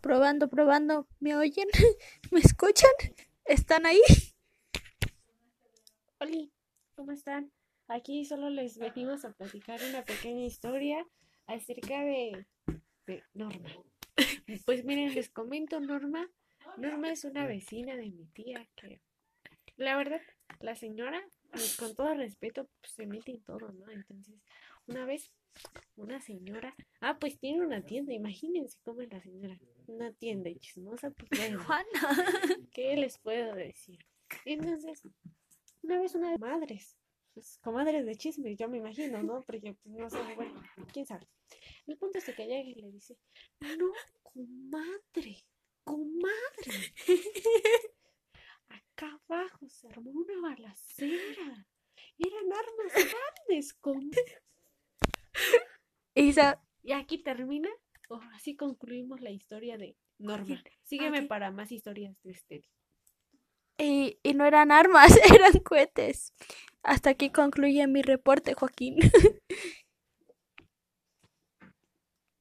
Probando, probando. ¿Me oyen? ¿Me escuchan? ¿Están ahí? Hola, ¿cómo están? Aquí solo les venimos a platicar una pequeña historia acerca de, Norma. Pues miren, les comento Norma. Norma es una vecina de mi tía que, la verdad, la señora, pues, con todo respeto, pues, se mete en todo, ¿no? Entonces, una vez, una señora, ah, pues tiene una tienda, imagínense cómo es la señora, una tienda chismosa, pues bueno, Juana. ¿qué les puedo decir? Entonces, una vez una de madres, pues comadres de chisme, yo me imagino, ¿no? Porque pues, no sé, bueno, quién sabe. El punto es que llega y le dice, no, comadre, comadre. Acá abajo se armó una balacera. Eran armas grandes, com Isa, Y aquí termina, o así concluimos la historia de Norma. Sígueme para más historias de este. y, y no eran armas, eran cohetes. Hasta aquí concluye mi reporte, Joaquín.